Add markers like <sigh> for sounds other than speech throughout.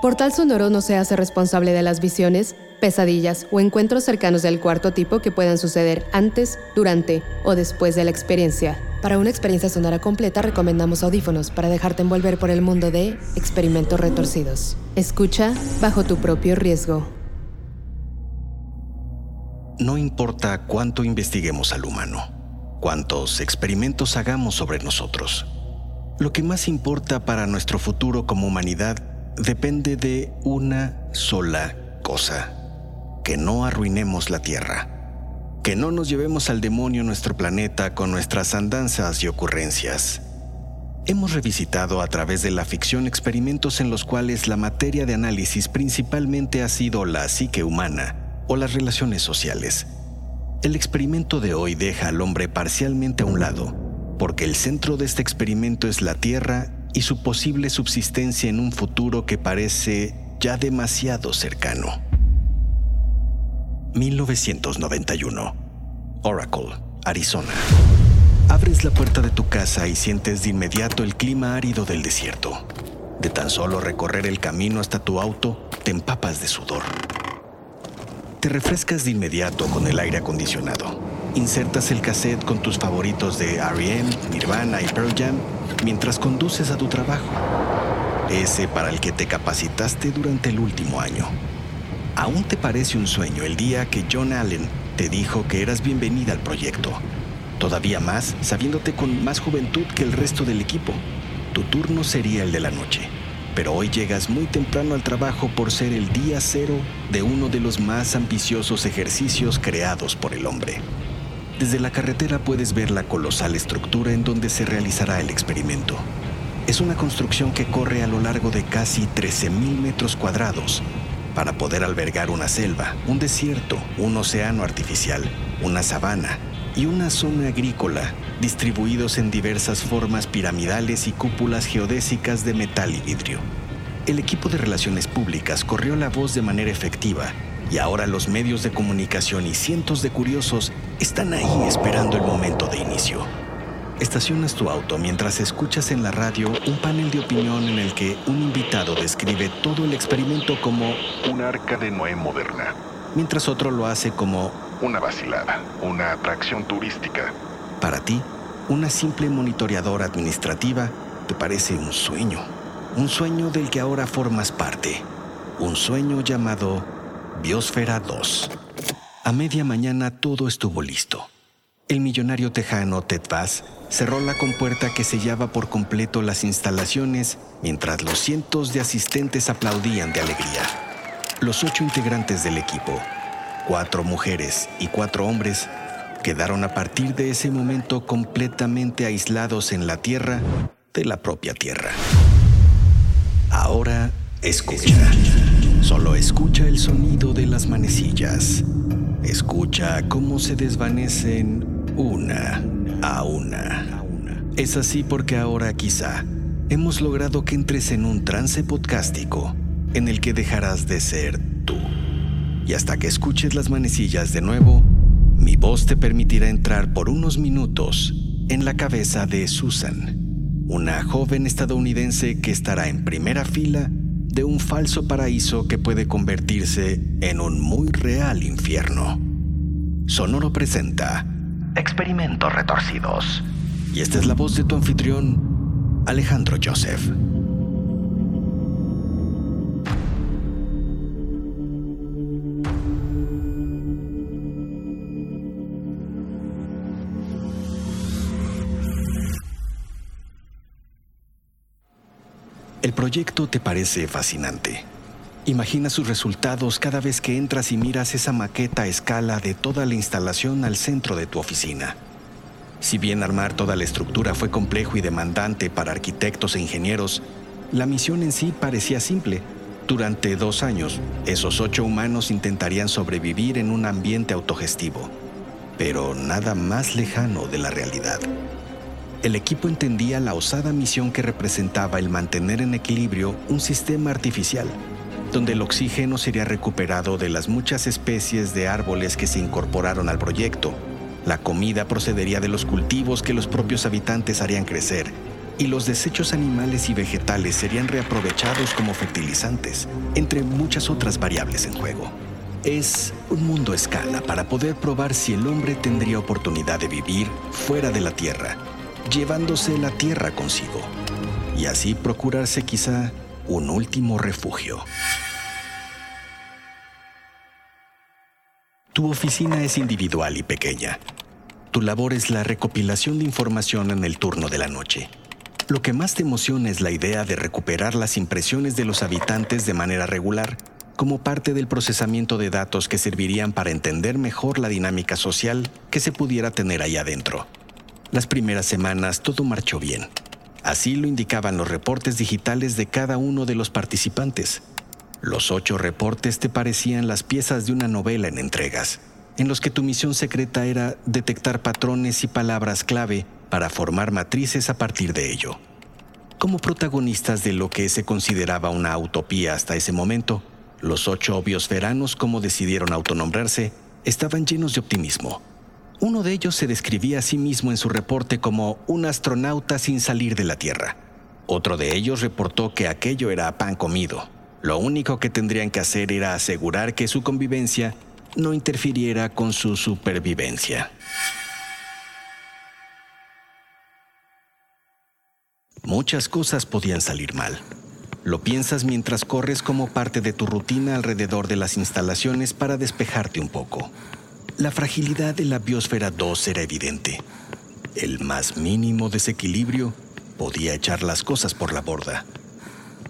Portal Sonoro no se hace responsable de las visiones, pesadillas o encuentros cercanos del cuarto tipo que puedan suceder antes, durante o después de la experiencia. Para una experiencia sonora completa recomendamos audífonos para dejarte envolver por el mundo de experimentos retorcidos. Escucha bajo tu propio riesgo. No importa cuánto investiguemos al humano, cuántos experimentos hagamos sobre nosotros. Lo que más importa para nuestro futuro como humanidad depende de una sola cosa, que no arruinemos la Tierra, que no nos llevemos al demonio nuestro planeta con nuestras andanzas y ocurrencias. Hemos revisitado a través de la ficción experimentos en los cuales la materia de análisis principalmente ha sido la psique humana o las relaciones sociales. El experimento de hoy deja al hombre parcialmente a un lado, porque el centro de este experimento es la Tierra y su posible subsistencia en un futuro que parece ya demasiado cercano. 1991. Oracle, Arizona. Abres la puerta de tu casa y sientes de inmediato el clima árido del desierto. De tan solo recorrer el camino hasta tu auto, te empapas de sudor. Te refrescas de inmediato con el aire acondicionado. Insertas el cassette con tus favoritos de R.E.M., Nirvana y Pearl Jam mientras conduces a tu trabajo, ese para el que te capacitaste durante el último año. ¿Aún te parece un sueño el día que John Allen te dijo que eras bienvenida al proyecto? Todavía más sabiéndote con más juventud que el resto del equipo. Tu turno sería el de la noche, pero hoy llegas muy temprano al trabajo por ser el día cero de uno de los más ambiciosos ejercicios creados por el hombre. Desde la carretera puedes ver la colosal estructura en donde se realizará el experimento. Es una construcción que corre a lo largo de casi 13.000 metros cuadrados para poder albergar una selva, un desierto, un océano artificial, una sabana y una zona agrícola distribuidos en diversas formas piramidales y cúpulas geodésicas de metal y vidrio. El equipo de relaciones públicas corrió la voz de manera efectiva y ahora los medios de comunicación y cientos de curiosos están ahí esperando el momento de inicio. Estacionas tu auto mientras escuchas en la radio un panel de opinión en el que un invitado describe todo el experimento como una arca de Noé moderna, mientras otro lo hace como una vacilada, una atracción turística. Para ti, una simple monitoreadora administrativa te parece un sueño, un sueño del que ahora formas parte, un sueño llamado Biosfera 2. A media mañana todo estuvo listo. El millonario tejano Ted Bass cerró la compuerta que sellaba por completo las instalaciones mientras los cientos de asistentes aplaudían de alegría. Los ocho integrantes del equipo, cuatro mujeres y cuatro hombres, quedaron a partir de ese momento completamente aislados en la Tierra de la propia Tierra. Ahora escucha. Solo escucha el sonido de las manecillas. Escucha cómo se desvanecen una a una. Es así porque ahora quizá hemos logrado que entres en un trance podcástico en el que dejarás de ser tú. Y hasta que escuches las manecillas de nuevo, mi voz te permitirá entrar por unos minutos en la cabeza de Susan, una joven estadounidense que estará en primera fila de un falso paraíso que puede convertirse en un muy real infierno. Sonoro presenta Experimentos retorcidos. Y esta es la voz de tu anfitrión, Alejandro Joseph. El proyecto te parece fascinante. Imagina sus resultados cada vez que entras y miras esa maqueta a escala de toda la instalación al centro de tu oficina. Si bien armar toda la estructura fue complejo y demandante para arquitectos e ingenieros, la misión en sí parecía simple. Durante dos años, esos ocho humanos intentarían sobrevivir en un ambiente autogestivo, pero nada más lejano de la realidad. El equipo entendía la osada misión que representaba el mantener en equilibrio un sistema artificial, donde el oxígeno sería recuperado de las muchas especies de árboles que se incorporaron al proyecto. La comida procedería de los cultivos que los propios habitantes harían crecer, y los desechos animales y vegetales serían reaprovechados como fertilizantes, entre muchas otras variables en juego. Es un mundo a escala para poder probar si el hombre tendría oportunidad de vivir fuera de la Tierra llevándose la tierra consigo, y así procurarse quizá un último refugio. Tu oficina es individual y pequeña. Tu labor es la recopilación de información en el turno de la noche. Lo que más te emociona es la idea de recuperar las impresiones de los habitantes de manera regular, como parte del procesamiento de datos que servirían para entender mejor la dinámica social que se pudiera tener ahí adentro. Las primeras semanas todo marchó bien. Así lo indicaban los reportes digitales de cada uno de los participantes. Los ocho reportes te parecían las piezas de una novela en entregas, en los que tu misión secreta era detectar patrones y palabras clave para formar matrices a partir de ello. Como protagonistas de lo que se consideraba una utopía hasta ese momento, los ocho obvios veranos, como decidieron autonombrarse, estaban llenos de optimismo uno de ellos se describía a sí mismo en su reporte como un astronauta sin salir de la Tierra. Otro de ellos reportó que aquello era pan comido. Lo único que tendrían que hacer era asegurar que su convivencia no interfiriera con su supervivencia. Muchas cosas podían salir mal. Lo piensas mientras corres como parte de tu rutina alrededor de las instalaciones para despejarte un poco. La fragilidad de la biosfera 2 era evidente. El más mínimo desequilibrio podía echar las cosas por la borda.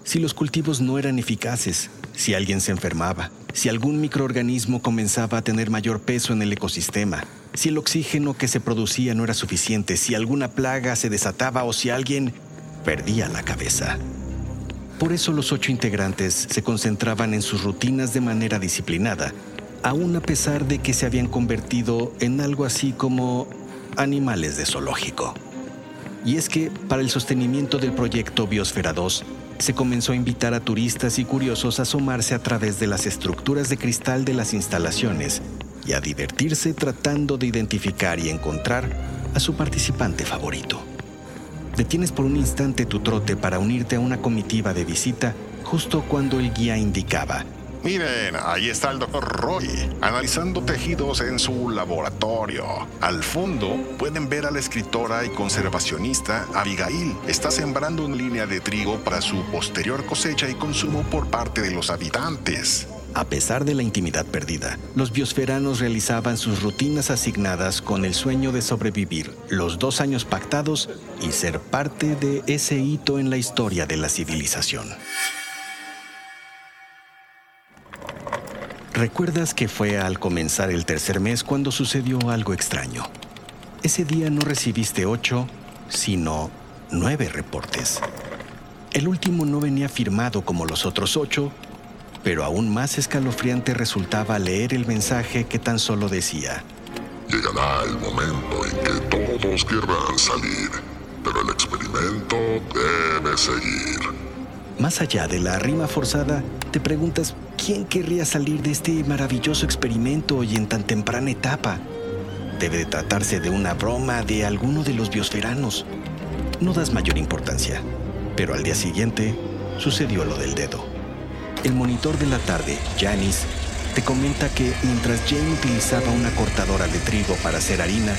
Si los cultivos no eran eficaces, si alguien se enfermaba, si algún microorganismo comenzaba a tener mayor peso en el ecosistema, si el oxígeno que se producía no era suficiente, si alguna plaga se desataba o si alguien perdía la cabeza. Por eso los ocho integrantes se concentraban en sus rutinas de manera disciplinada aún a pesar de que se habían convertido en algo así como animales de zoológico. Y es que, para el sostenimiento del proyecto Biosfera 2, se comenzó a invitar a turistas y curiosos a asomarse a través de las estructuras de cristal de las instalaciones y a divertirse tratando de identificar y encontrar a su participante favorito. Detienes por un instante tu trote para unirte a una comitiva de visita justo cuando el guía indicaba Miren, ahí está el doctor Roy, analizando tejidos en su laboratorio. Al fondo pueden ver a la escritora y conservacionista Abigail. Está sembrando una línea de trigo para su posterior cosecha y consumo por parte de los habitantes. A pesar de la intimidad perdida, los biosferanos realizaban sus rutinas asignadas con el sueño de sobrevivir los dos años pactados y ser parte de ese hito en la historia de la civilización. Recuerdas que fue al comenzar el tercer mes cuando sucedió algo extraño. Ese día no recibiste ocho, sino nueve reportes. El último no venía firmado como los otros ocho, pero aún más escalofriante resultaba leer el mensaje que tan solo decía. Llegará el momento en que todos querrán salir, pero el experimento debe seguir. Más allá de la rima forzada, te preguntas ¿Quién querría salir de este maravilloso experimento y en tan temprana etapa? Debe de tratarse de una broma de alguno de los biosferanos. No das mayor importancia, pero al día siguiente sucedió lo del dedo. El monitor de la tarde, Janice, te comenta que mientras Jane utilizaba una cortadora de trigo para hacer harina,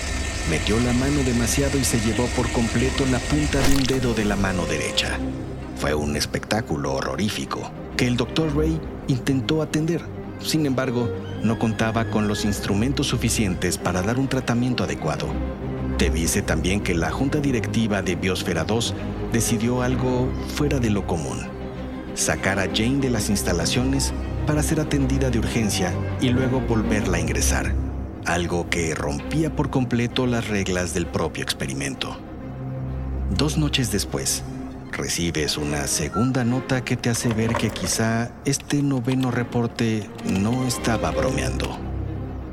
Metió la mano demasiado y se llevó por completo la punta de un dedo de la mano derecha. Fue un espectáculo horrorífico que el Dr. Ray intentó atender. Sin embargo, no contaba con los instrumentos suficientes para dar un tratamiento adecuado. Te dice también que la junta directiva de Biosfera 2 decidió algo fuera de lo común. Sacar a Jane de las instalaciones para ser atendida de urgencia y luego volverla a ingresar, algo que rompía por completo las reglas del propio experimento. Dos noches después, recibes una segunda nota que te hace ver que quizá este noveno reporte no estaba bromeando.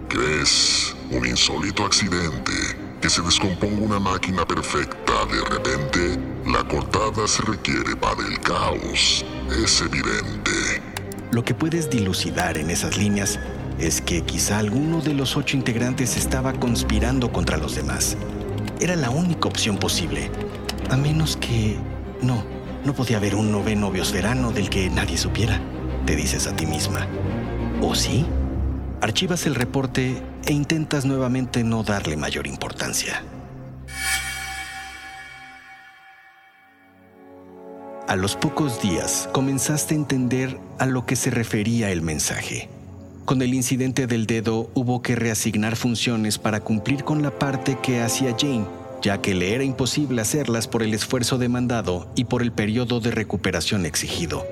¿Crees un insólito accidente que se descomponga una máquina perfecta de repente, la cortada se requiere para el caos. Es evidente. Lo que puedes dilucidar en esas líneas es que quizá alguno de los ocho integrantes estaba conspirando contra los demás. Era la única opción posible. A menos que... No, no podía haber un noveno biosferano del que nadie supiera, te dices a ti misma. ¿O sí? Archivas el reporte e intentas nuevamente no darle mayor importancia. A los pocos días comenzaste a entender a lo que se refería el mensaje. Con el incidente del dedo hubo que reasignar funciones para cumplir con la parte que hacía Jane, ya que le era imposible hacerlas por el esfuerzo demandado y por el periodo de recuperación exigido.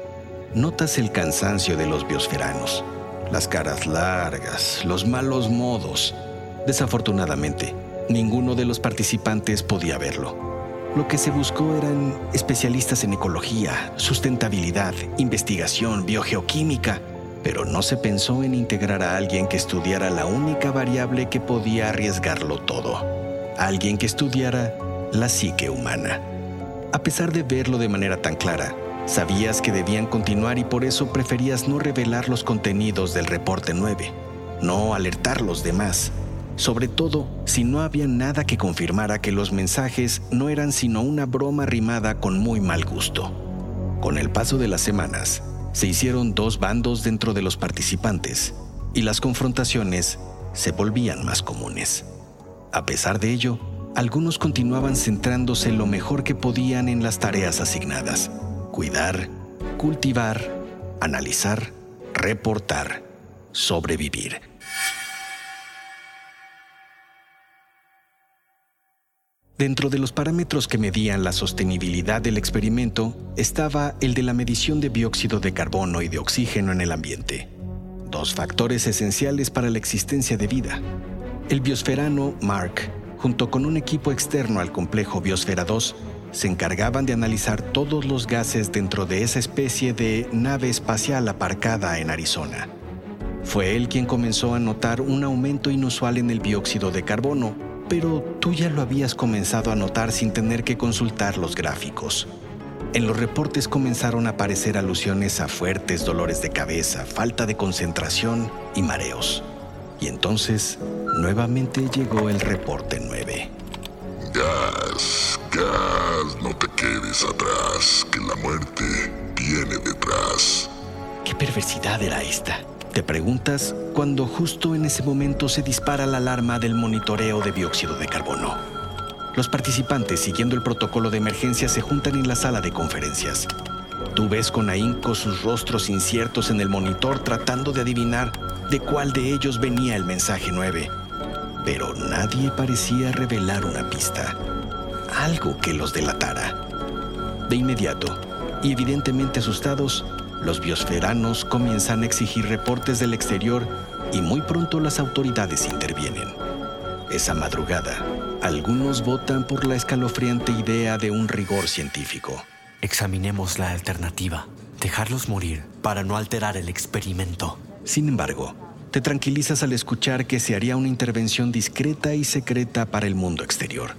Notas el cansancio de los biosferanos, las caras largas, los malos modos. Desafortunadamente, ninguno de los participantes podía verlo. Lo que se buscó eran especialistas en ecología, sustentabilidad, investigación, biogeoquímica, pero no se pensó en integrar a alguien que estudiara la única variable que podía arriesgarlo todo, alguien que estudiara la psique humana. A pesar de verlo de manera tan clara, sabías que debían continuar y por eso preferías no revelar los contenidos del reporte 9, no alertar los demás sobre todo si no había nada que confirmara que los mensajes no eran sino una broma rimada con muy mal gusto. Con el paso de las semanas, se hicieron dos bandos dentro de los participantes y las confrontaciones se volvían más comunes. A pesar de ello, algunos continuaban centrándose lo mejor que podían en las tareas asignadas. Cuidar, cultivar, analizar, reportar, sobrevivir. Dentro de los parámetros que medían la sostenibilidad del experimento estaba el de la medición de dióxido de carbono y de oxígeno en el ambiente, dos factores esenciales para la existencia de vida. El biosferano Mark, junto con un equipo externo al complejo Biosfera 2, se encargaban de analizar todos los gases dentro de esa especie de nave espacial aparcada en Arizona. Fue él quien comenzó a notar un aumento inusual en el dióxido de carbono pero tú ya lo habías comenzado a notar sin tener que consultar los gráficos. En los reportes comenzaron a aparecer alusiones a fuertes dolores de cabeza, falta de concentración y mareos. Y entonces, nuevamente llegó el reporte 9. Gas, gas, no te quedes atrás, que la muerte viene detrás. ¿Qué perversidad era esta? Te preguntas cuando justo en ese momento se dispara la alarma del monitoreo de dióxido de carbono. Los participantes, siguiendo el protocolo de emergencia, se juntan en la sala de conferencias. Tú ves con ahínco sus rostros inciertos en el monitor tratando de adivinar de cuál de ellos venía el mensaje 9. Pero nadie parecía revelar una pista, algo que los delatara. De inmediato, y evidentemente asustados, los biosferanos comienzan a exigir reportes del exterior y muy pronto las autoridades intervienen. Esa madrugada, algunos votan por la escalofriante idea de un rigor científico. Examinemos la alternativa, dejarlos morir para no alterar el experimento. Sin embargo, te tranquilizas al escuchar que se haría una intervención discreta y secreta para el mundo exterior.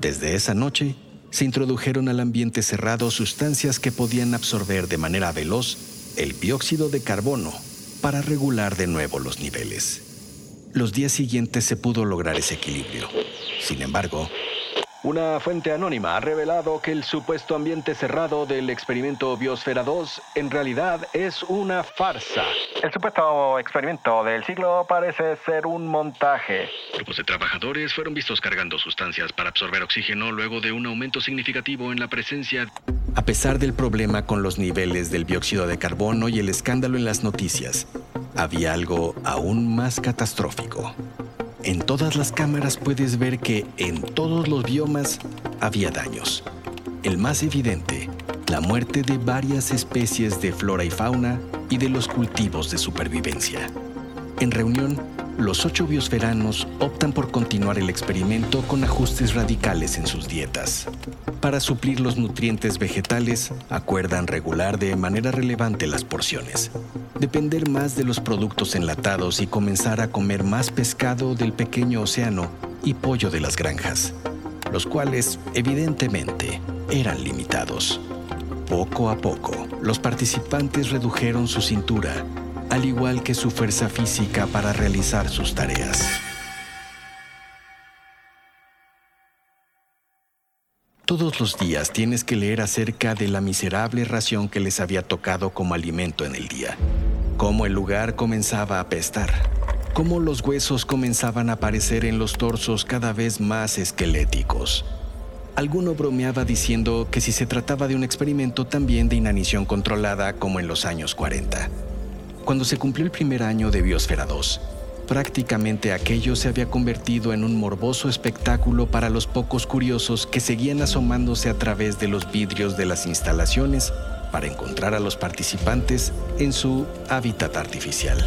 Desde esa noche, se introdujeron al ambiente cerrado sustancias que podían absorber de manera veloz el dióxido de carbono para regular de nuevo los niveles. Los días siguientes se pudo lograr ese equilibrio. Sin embargo, Una fuente anónima ha revelado que el supuesto ambiente cerrado del experimento Biosfera 2 en realidad es una farsa. El supuesto experimento del siglo parece ser un montaje. Grupos de trabajadores fueron vistos cargando sustancias para absorber oxígeno luego de un aumento significativo en la presencia. A pesar del problema con los niveles del dióxido de carbono y el escándalo en las noticias, había algo aún más catastrófico. En todas las cámaras puedes ver que en todos los biomas había daños. El más evidente, la muerte de varias especies de flora y fauna y de los cultivos de supervivencia. En reunión, los ocho biosferanos optan por continuar el experimento con ajustes radicales en sus dietas. Para suplir los nutrientes vegetales, acuerdan regular de manera relevante las porciones, depender más de los productos enlatados y comenzar a comer más pescado del pequeño océano y pollo de las granjas, los cuales, evidentemente, eran limitados. Poco a poco, los participantes redujeron su cintura al igual que su fuerza física para realizar sus tareas. Todos los días tienes que leer acerca de la miserable ración que les había tocado como alimento en el día, cómo el lugar comenzaba a apestar, cómo los huesos comenzaban a aparecer en los torsos cada vez más esqueléticos. Alguno bromeaba diciendo que si se trataba de un experimento también de inanición controlada como en los años 40. Cuando se cumplió el primer año de Biosfera 2, prácticamente aquello se había convertido en un morboso espectáculo para los pocos curiosos que seguían asomándose a través de los vidrios de las instalaciones para encontrar a los participantes en su hábitat artificial.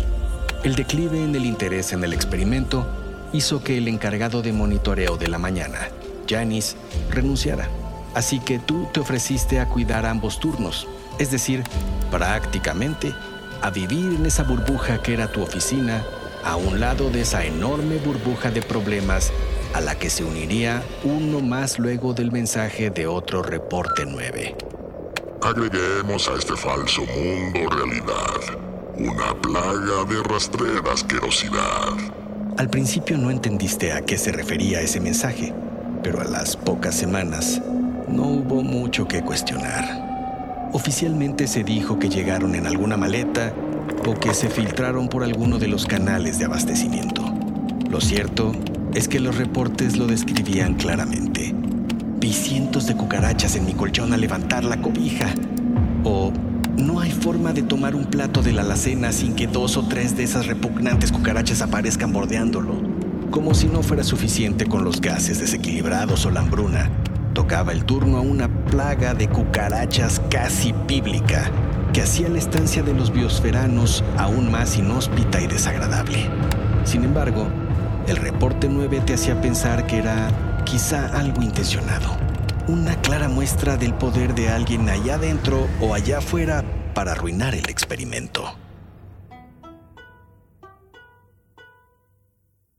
El declive en el interés en el experimento hizo que el encargado de monitoreo de la mañana, Janice, renunciara. Así que tú te ofreciste a cuidar ambos turnos, es decir, prácticamente a vivir en esa burbuja que era tu oficina, a un lado de esa enorme burbuja de problemas a la que se uniría uno más luego del mensaje de otro reporte 9. Agreguemos a este falso mundo realidad una plaga de rastrera asquerosidad. Al principio no entendiste a qué se refería ese mensaje, pero a las pocas semanas no hubo mucho que cuestionar. Oficialmente se dijo que llegaron en alguna maleta o que se filtraron por alguno de los canales de abastecimiento. Lo cierto es que los reportes lo describían claramente. Vi cientos de cucarachas en mi colchón al levantar la cobija. O no hay forma de tomar un plato de la alacena sin que dos o tres de esas repugnantes cucarachas aparezcan bordeándolo. Como si no fuera suficiente con los gases desequilibrados o la hambruna tocaba el turno a una plaga de cucarachas casi bíblica que hacía la estancia de los biosferanos aún más inhóspita y desagradable. Sin embargo, el reporte 9 te hacía pensar que era quizá algo intencionado, una clara muestra del poder de alguien allá adentro o allá afuera para arruinar el experimento.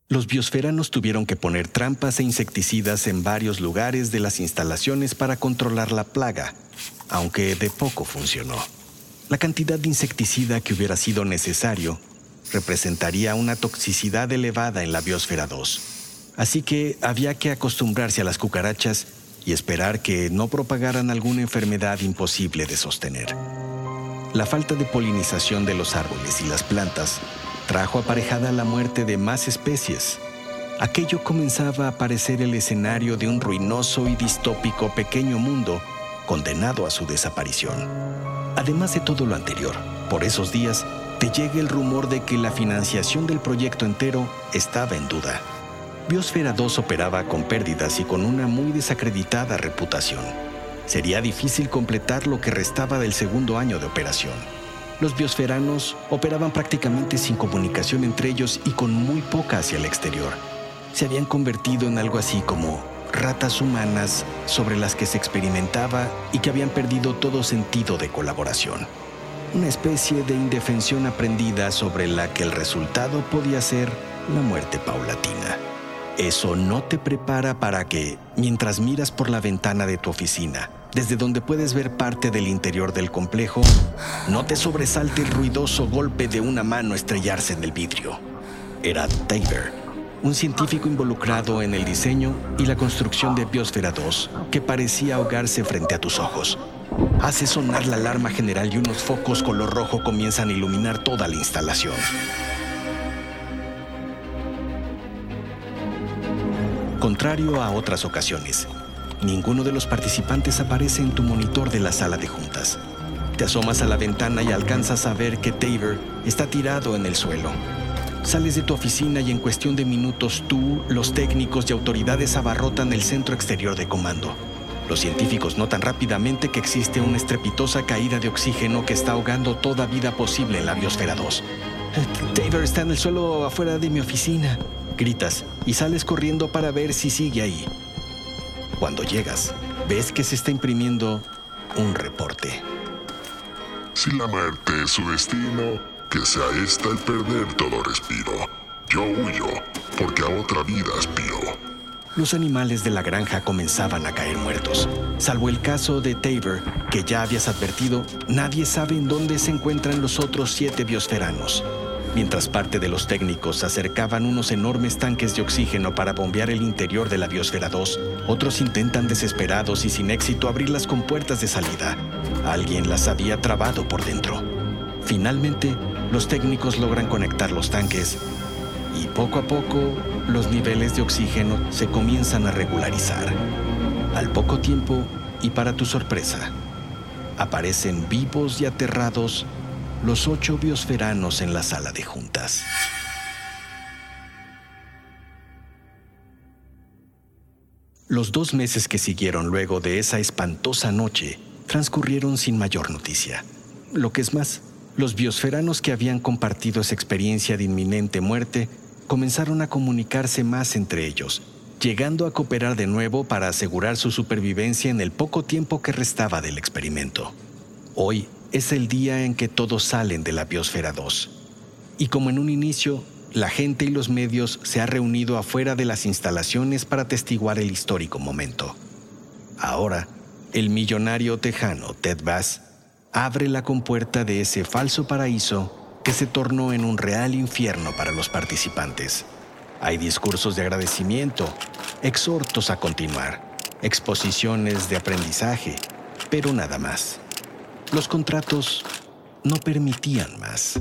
Los biosferanos tuvieron que poner trampas e insecticidas en varios lugares de las instalaciones para controlar la plaga, aunque de poco funcionó. La cantidad de insecticida que hubiera sido necesario representaría una toxicidad elevada en la biosfera 2, así que había que acostumbrarse a las cucarachas y esperar que no propagaran alguna enfermedad imposible de sostener. La falta de polinización de los árboles y las plantas trajo aparejada la muerte de más especies. Aquello comenzaba a parecer el escenario de un ruinoso y distópico pequeño mundo condenado a su desaparición. Además de todo lo anterior, por esos días te llega el rumor de que la financiación del proyecto entero estaba en duda. Biosfera 2 operaba con pérdidas y con una muy desacreditada reputación. Sería difícil completar lo que restaba del segundo año de operación los biosferanos operaban prácticamente sin comunicación entre ellos y con muy poca hacia el exterior. Se habían convertido en algo así como ratas humanas sobre las que se experimentaba y que habían perdido todo sentido de colaboración. Una especie de indefensión aprendida sobre la que el resultado podía ser la muerte paulatina. Eso no te prepara para que, mientras miras por la ventana de tu oficina, desde donde puedes ver parte del interior del complejo, no te sobresalte el ruidoso golpe de una mano estrellarse en el vidrio. Era Tabor, un científico involucrado en el diseño y la construcción de Biosfera 2 que parecía ahogarse frente a tus ojos. Hace sonar la alarma general y unos focos color rojo comienzan a iluminar toda la instalación. Contrario a otras ocasiones, ninguno de los participantes aparece en tu monitor de la sala de juntas. Te asomas a la ventana y alcanzas a ver que Tabor está tirado en el suelo. Sales de tu oficina y en cuestión de minutos tú, los técnicos y autoridades abarrotan el centro exterior de comando. Los científicos notan rápidamente que existe una estrepitosa caída de oxígeno que está ahogando toda vida posible en la biosfera 2. Tabor está en el suelo afuera de mi oficina, gritas y sales corriendo para ver si sigue ahí. Cuando llegas, ves que se está imprimiendo un reporte. Si la muerte es su destino, que sea esta el perder todo respiro. Yo huyo, porque a otra vida aspiro. Los animales de la granja comenzaban a caer muertos. Salvo el caso de Tabor, que ya habías advertido, nadie sabe en dónde se encuentran los otros siete biosferanos. Mientras parte de los técnicos acercaban unos enormes tanques de oxígeno para bombear el interior de la Biosfera 2, otros intentan desesperados y sin éxito abrir las compuertas de salida. Alguien las había trabado por dentro. Finalmente, los técnicos logran conectar los tanques y poco a poco los niveles de oxígeno se comienzan a regularizar. Al poco tiempo, y para tu sorpresa, aparecen vivos y aterrados los ocho biosferanos en la sala de juntas. Los dos meses que siguieron luego de esa espantosa noche transcurrieron sin mayor noticia. Lo que es más, los biosferanos que habían compartido esa experiencia de inminente muerte comenzaron a comunicarse más entre ellos, llegando a cooperar de nuevo para asegurar su supervivencia en el poco tiempo que restaba del experimento. Hoy es el día en que todos salen de la Biosfera 2. Y como en un inicio, la gente y los medios se han reunido afuera de las instalaciones para atestiguar el histórico momento. Ahora, el millonario tejano Ted Bass abre la compuerta de ese falso paraíso que se tornó en un real infierno para los participantes. Hay discursos de agradecimiento, exhortos a continuar, exposiciones de aprendizaje, pero nada más. Los contratos no permitían más.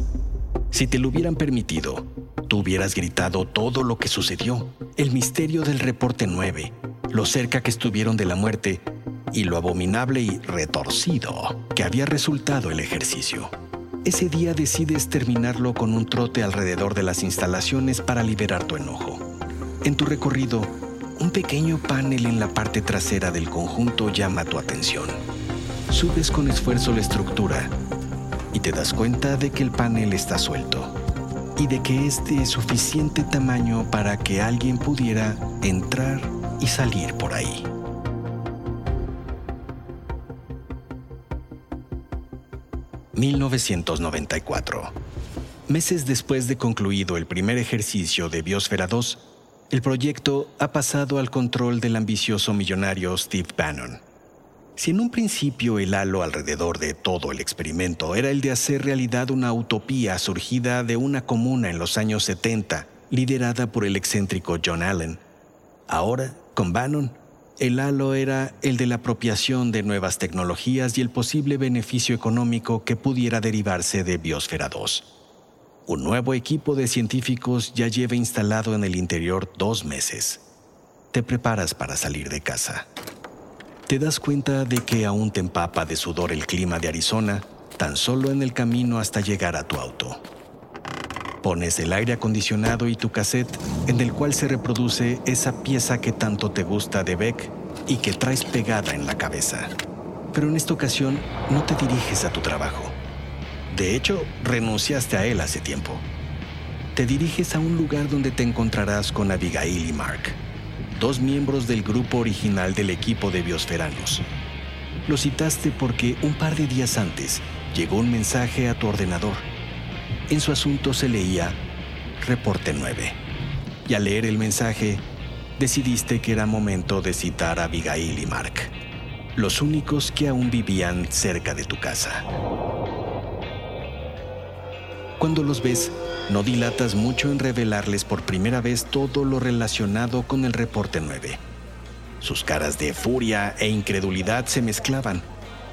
Si te lo hubieran permitido, tú hubieras gritado todo lo que sucedió, el misterio del reporte 9, lo cerca que estuvieron de la muerte y lo abominable y retorcido que había resultado el ejercicio. Ese día decides terminarlo con un trote alrededor de las instalaciones para liberar tu enojo. En tu recorrido, un pequeño panel en la parte trasera del conjunto llama tu atención. Subes con esfuerzo la estructura y te das cuenta de que el panel está suelto y de que es de suficiente tamaño para que alguien pudiera entrar y salir por ahí. ...1994... Meses después de concluido el primer ejercicio de Biosfera 2... ...el proyecto ha pasado al control del ambicioso millonario Steve Bannon... Si en un principio el halo alrededor de todo el experimento era el de hacer realidad una utopía surgida de una comuna en los años 70, liderada por el excéntrico John Allen, ahora, con Bannon, el halo era el de la apropiación de nuevas tecnologías y el posible beneficio económico que pudiera derivarse de Biosfera 2. Un nuevo equipo de científicos ya lleva instalado en el interior dos meses. Te preparas para salir de casa te das cuenta de que aún te empapa de sudor el clima de Arizona tan solo en el camino hasta llegar a tu auto. Pones el aire acondicionado y tu cassette en el cual se reproduce esa pieza que tanto te gusta de Beck y que traes pegada en la cabeza. Pero en esta ocasión no te diriges a tu trabajo. De hecho, renunciaste a él hace tiempo. Te diriges a un lugar donde te encontrarás con Abigail y Mark dos miembros del grupo original del equipo de biosferanos. Lo citaste porque un par de días antes llegó un mensaje a tu ordenador. En su asunto se leía Reporte 9. Y al leer el mensaje, decidiste que era momento de citar a Abigail y Mark, los únicos que aún vivían cerca de tu casa. Cuando los ves, no dilatas mucho en revelarles por primera vez todo lo relacionado con el reporte 9. Sus caras de furia e incredulidad se mezclaban.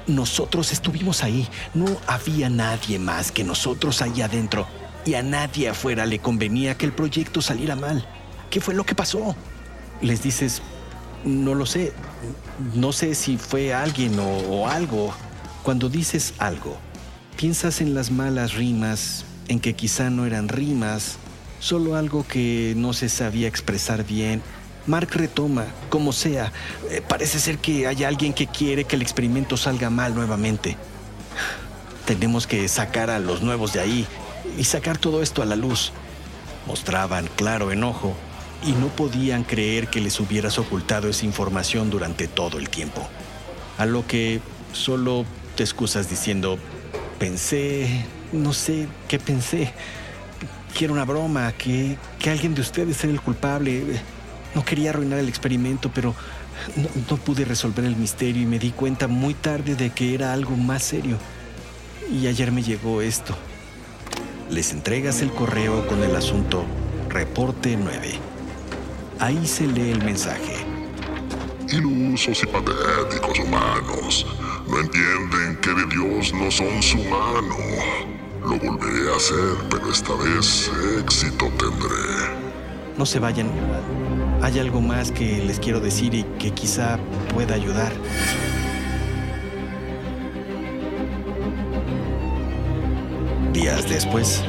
Nosotros estuvimos ahí, no había nadie más que nosotros ahí adentro, y a nadie afuera le convenía que el proyecto saliera mal. ¿Qué fue lo que pasó? Les dices, no lo sé, no sé si fue alguien o, o algo. Cuando dices algo, piensas en las malas rimas, en que quizá no eran rimas, solo algo que no se sabía expresar bien. Mark retoma, como sea, eh, parece ser que hay alguien que quiere que el experimento salga mal nuevamente. <sighs> Tenemos que sacar a los nuevos de ahí y sacar todo esto a la luz. Mostraban claro enojo y no podían creer que les hubieras ocultado esa información durante todo el tiempo. A lo que solo te excusas diciendo, pensé, no sé qué pensé, que era una broma, que, que alguien de ustedes era el culpable. No quería arruinar el experimento, pero no, no pude resolver el misterio y me di cuenta muy tarde de que era algo más serio. Y ayer me llegó esto. Les entregas el correo con el asunto Reporte 9. Ahí se lee el mensaje. Ilusos y patéticos humanos no entienden que de Dios no son su mano. Lo volveré a hacer, pero esta vez éxito tendré. No se vayan. Hay algo más que les quiero decir y que quizá pueda ayudar. Días después,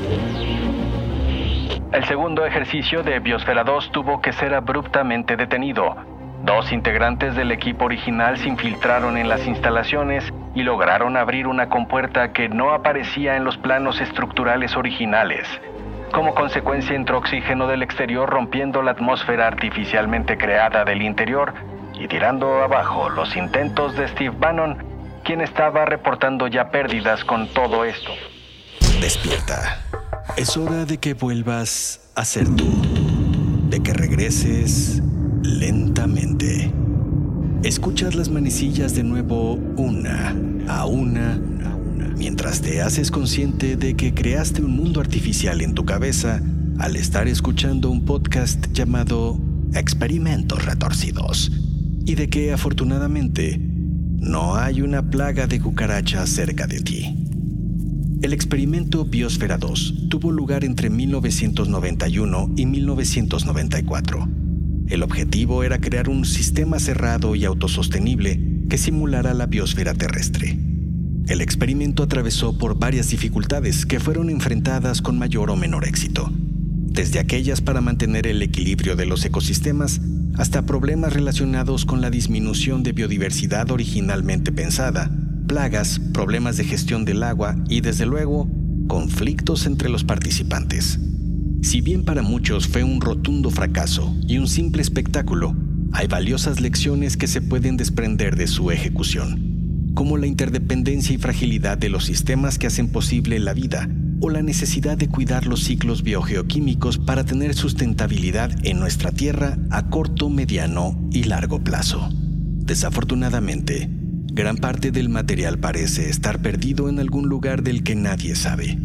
El segundo ejercicio de Biosfera 2 tuvo que ser abruptamente detenido. Dos integrantes del equipo original se infiltraron en las instalaciones y lograron abrir una compuerta que no aparecía en los planos estructurales originales. Como consecuencia entró oxígeno del exterior rompiendo la atmósfera artificialmente creada del interior y tirando abajo los intentos de Steve Bannon, quien estaba reportando ya pérdidas con todo esto. despierta. Es hora de que vuelvas a ser tú. De que regreses lentamente. Escuchas las manecillas de nuevo una a una, mientras te haces consciente de que creaste un mundo artificial en tu cabeza al estar escuchando un podcast llamado Experimentos Retorcidos y de que afortunadamente no hay una plaga de cucarachas cerca de ti. El experimento Biosfera 2 tuvo lugar entre 1991 y 1994. El objetivo era crear un sistema cerrado y autosostenible que simulara la biosfera terrestre. El experimento atravesó por varias dificultades que fueron enfrentadas con mayor o menor éxito, desde aquellas para mantener el equilibrio de los ecosistemas hasta problemas relacionados con la disminución de biodiversidad originalmente pensada, plagas, problemas de gestión del agua y, desde luego, conflictos entre los participantes. Si bien para muchos fue un rotundo fracaso y un simple espectáculo, hay valiosas lecciones que se pueden desprender de su ejecución, como la interdependencia y fragilidad de los sistemas que hacen posible la vida o la necesidad de cuidar los ciclos biogeoquímicos para tener sustentabilidad en nuestra Tierra a corto, mediano y largo plazo. Desafortunadamente, gran parte del material parece estar perdido en algún lugar del que nadie sabe.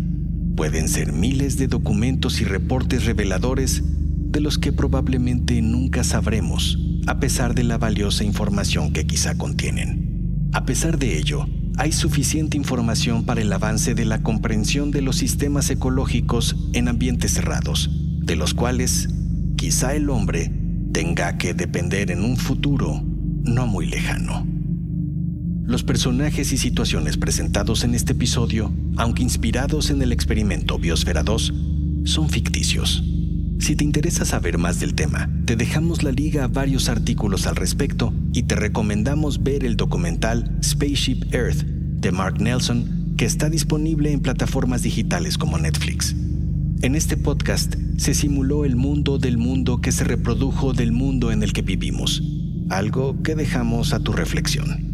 Pueden ser miles de documentos y reportes reveladores de los que probablemente nunca sabremos, a pesar de la valiosa información que quizá contienen. A pesar de ello, hay suficiente información para el avance de la comprensión de los sistemas ecológicos en ambientes cerrados, de los cuales quizá el hombre tenga que depender en un futuro no muy lejano. Los personajes y situaciones presentados en este episodio, aunque inspirados en el experimento Biosfera 2, son ficticios. Si te interesa saber más del tema, te dejamos la liga a varios artículos al respecto y te recomendamos ver el documental Spaceship Earth de Mark Nelson, que está disponible en plataformas digitales como Netflix. En este podcast se simuló el mundo del mundo que se reprodujo del mundo en el que vivimos, algo que dejamos a tu reflexión.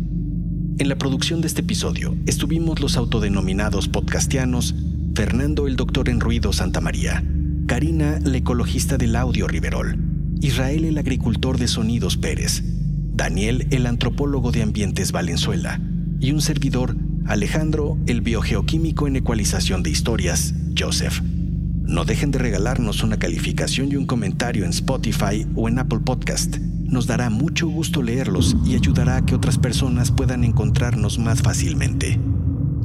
En la producción de este episodio estuvimos los autodenominados podcastianos Fernando el Doctor en Ruido Santa María, Karina la ecologista del audio Riverol, Israel el agricultor de sonidos Pérez, Daniel el antropólogo de ambientes Valenzuela y un servidor Alejandro el biogeoquímico en ecualización de historias Joseph. No dejen de regalarnos una calificación y un comentario en Spotify o en Apple Podcast. Nos dará mucho gusto leerlos y ayudará a que otras personas puedan encontrarnos más fácilmente.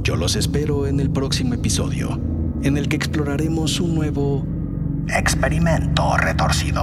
Yo los espero en el próximo episodio, en el que exploraremos un nuevo experimento retorcido.